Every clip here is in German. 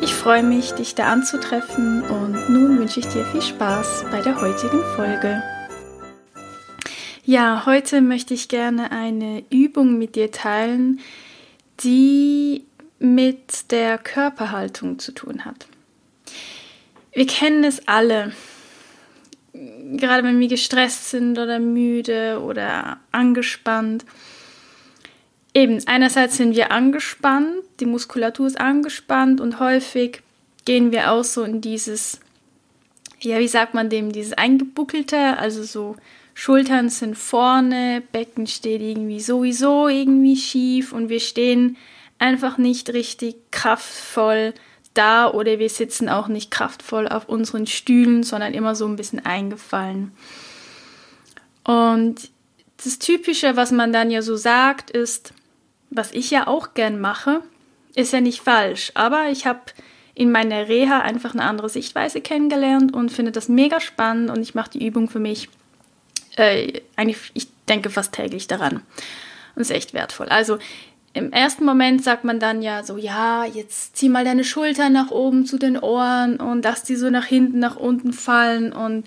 ich freue mich, dich da anzutreffen und nun wünsche ich dir viel Spaß bei der heutigen Folge. Ja, heute möchte ich gerne eine Übung mit dir teilen, die mit der Körperhaltung zu tun hat. Wir kennen es alle, gerade wenn wir gestresst sind oder müde oder angespannt Eben, einerseits sind wir angespannt, die Muskulatur ist angespannt und häufig gehen wir auch so in dieses, ja, wie sagt man dem, dieses eingebuckelte, also so Schultern sind vorne, Becken steht irgendwie sowieso irgendwie schief und wir stehen einfach nicht richtig kraftvoll da oder wir sitzen auch nicht kraftvoll auf unseren Stühlen, sondern immer so ein bisschen eingefallen. Und das Typische, was man dann ja so sagt, ist, was ich ja auch gern mache, ist ja nicht falsch, aber ich habe in meiner Reha einfach eine andere Sichtweise kennengelernt und finde das mega spannend und ich mache die Übung für mich äh, eigentlich, ich denke fast täglich daran und ist echt wertvoll. Also im ersten Moment sagt man dann ja so, ja, jetzt zieh mal deine Schultern nach oben zu den Ohren und lass die so nach hinten, nach unten fallen und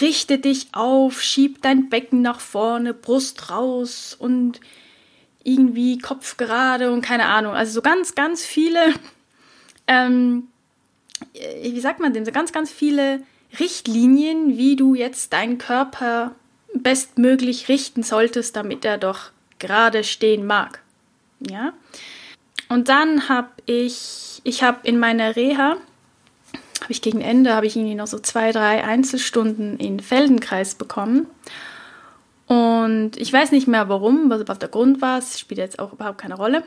richte dich auf, schieb dein Becken nach vorne, Brust raus und irgendwie Kopf gerade und keine Ahnung. Also so ganz, ganz viele, ähm, äh, wie sagt man denn, so ganz, ganz viele Richtlinien, wie du jetzt deinen Körper bestmöglich richten solltest, damit er doch gerade stehen mag. Ja. Und dann habe ich, ich habe in meiner Reha, habe ich gegen Ende, habe ich irgendwie noch so zwei, drei Einzelstunden in Feldenkreis bekommen. Und ich weiß nicht mehr warum, was der Grund war, es spielt jetzt auch überhaupt keine Rolle.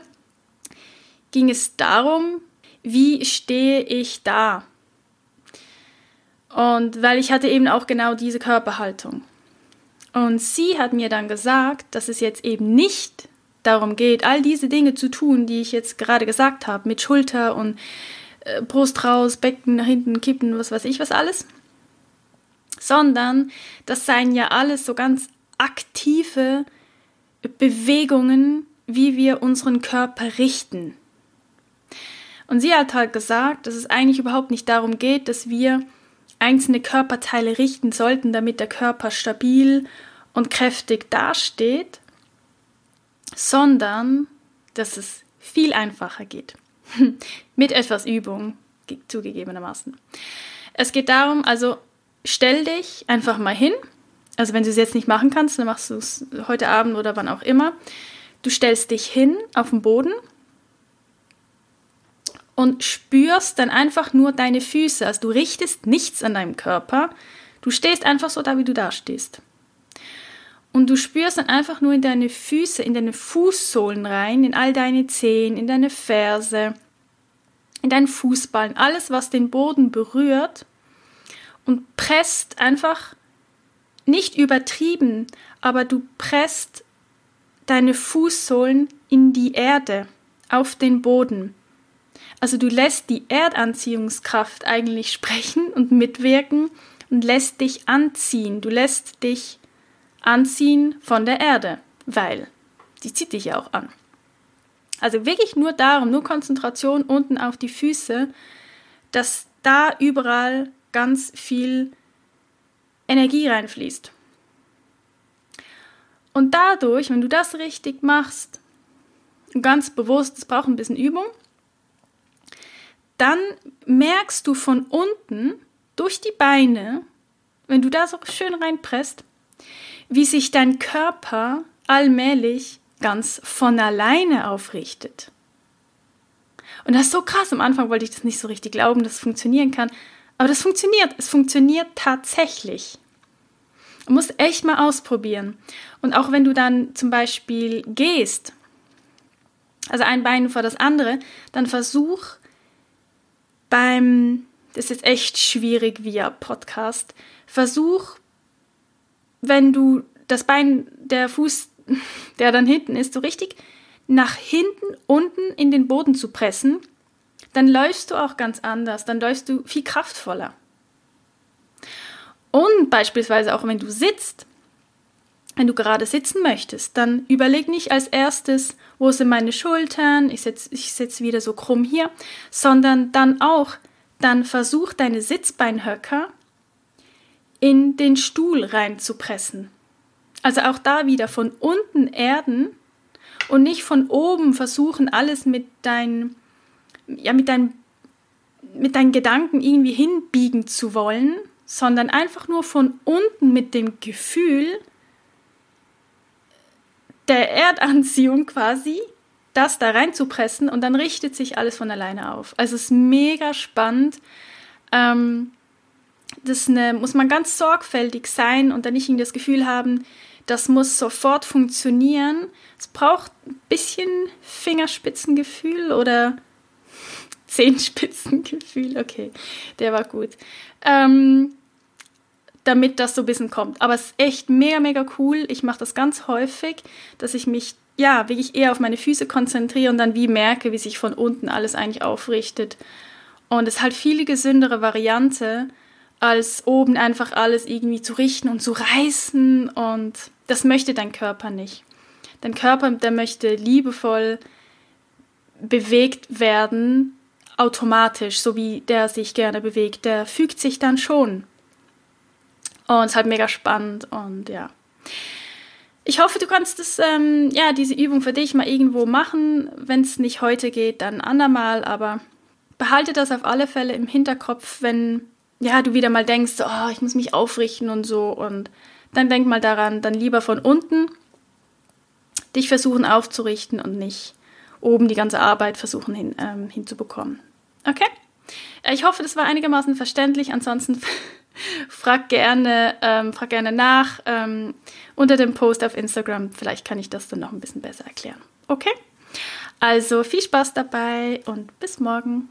Ging es darum, wie stehe ich da? Und weil ich hatte eben auch genau diese Körperhaltung. Und sie hat mir dann gesagt, dass es jetzt eben nicht darum geht, all diese Dinge zu tun, die ich jetzt gerade gesagt habe, mit Schulter und äh, Brust raus, Becken nach hinten kippen, was weiß ich was alles, sondern das seien ja alles so ganz aktive Bewegungen, wie wir unseren Körper richten. Und sie hat halt gesagt, dass es eigentlich überhaupt nicht darum geht, dass wir einzelne Körperteile richten sollten, damit der Körper stabil und kräftig dasteht, sondern dass es viel einfacher geht. Mit etwas Übung, zugegebenermaßen. Es geht darum, also stell dich einfach mal hin also wenn du es jetzt nicht machen kannst, dann machst du es heute Abend oder wann auch immer. Du stellst dich hin auf den Boden und spürst dann einfach nur deine Füße. Also du richtest nichts an deinem Körper. Du stehst einfach so da, wie du da stehst. Und du spürst dann einfach nur in deine Füße, in deine Fußsohlen rein, in all deine Zehen, in deine Ferse, in deinen Fußballen, alles, was den Boden berührt und presst einfach nicht übertrieben, aber du presst deine Fußsohlen in die Erde, auf den Boden. Also du lässt die Erdanziehungskraft eigentlich sprechen und mitwirken und lässt dich anziehen. Du lässt dich anziehen von der Erde, weil die zieht dich ja auch an. Also wirklich nur darum, nur Konzentration unten auf die Füße, dass da überall ganz viel Energie reinfließt. Und dadurch, wenn du das richtig machst, ganz bewusst, es braucht ein bisschen Übung, dann merkst du von unten durch die Beine, wenn du da so schön reinpresst, wie sich dein Körper allmählich ganz von alleine aufrichtet. Und das ist so krass. Am Anfang wollte ich das nicht so richtig glauben, dass es funktionieren kann. Aber das funktioniert. Es funktioniert tatsächlich. Du musst echt mal ausprobieren. Und auch wenn du dann zum Beispiel gehst, also ein Bein vor das andere, dann versuch beim das ist echt schwierig via Podcast. Versuch, wenn du das Bein, der Fuß, der dann hinten ist, so richtig nach hinten unten in den Boden zu pressen, dann läufst du auch ganz anders, dann läufst du viel kraftvoller. Und beispielsweise auch wenn du sitzt, wenn du gerade sitzen möchtest, dann überleg nicht als erstes, wo sind meine Schultern, ich sitze ich sitz wieder so krumm hier, sondern dann auch, dann versuch deine Sitzbeinhöcker in den Stuhl reinzupressen. Also auch da wieder von unten erden und nicht von oben versuchen, alles mit deinen, ja, mit deinen, mit deinen Gedanken irgendwie hinbiegen zu wollen, sondern einfach nur von unten mit dem Gefühl, der Erdanziehung quasi, das da reinzupressen und dann richtet sich alles von alleine auf. Also es ist mega spannend. Ähm, das eine, muss man ganz sorgfältig sein und dann nicht das Gefühl haben, das muss sofort funktionieren. Es braucht ein bisschen Fingerspitzengefühl oder Zehenspitzengefühl. Okay, der war gut. Ähm, damit das so ein bisschen kommt. Aber es ist echt mega, mega cool. Ich mache das ganz häufig, dass ich mich ja wirklich eher auf meine Füße konzentriere und dann wie merke, wie sich von unten alles eigentlich aufrichtet. Und es ist halt viel gesündere Variante, als oben einfach alles irgendwie zu richten und zu reißen. Und das möchte dein Körper nicht. Dein Körper, der möchte liebevoll bewegt werden, automatisch, so wie der sich gerne bewegt. Der fügt sich dann schon. Und es ist halt mega spannend und ja. Ich hoffe, du kannst das, ähm, ja, diese Übung für dich mal irgendwo machen. Wenn es nicht heute geht, dann andermal, aber behalte das auf alle Fälle im Hinterkopf, wenn ja, du wieder mal denkst, oh, ich muss mich aufrichten und so und dann denk mal daran, dann lieber von unten dich versuchen aufzurichten und nicht oben die ganze Arbeit versuchen hin, ähm, hinzubekommen. Okay? Ich hoffe, das war einigermaßen verständlich. Ansonsten frag gerne, ähm, frag gerne nach ähm, unter dem Post auf Instagram. Vielleicht kann ich das dann noch ein bisschen besser erklären. Okay? Also viel Spaß dabei und bis morgen.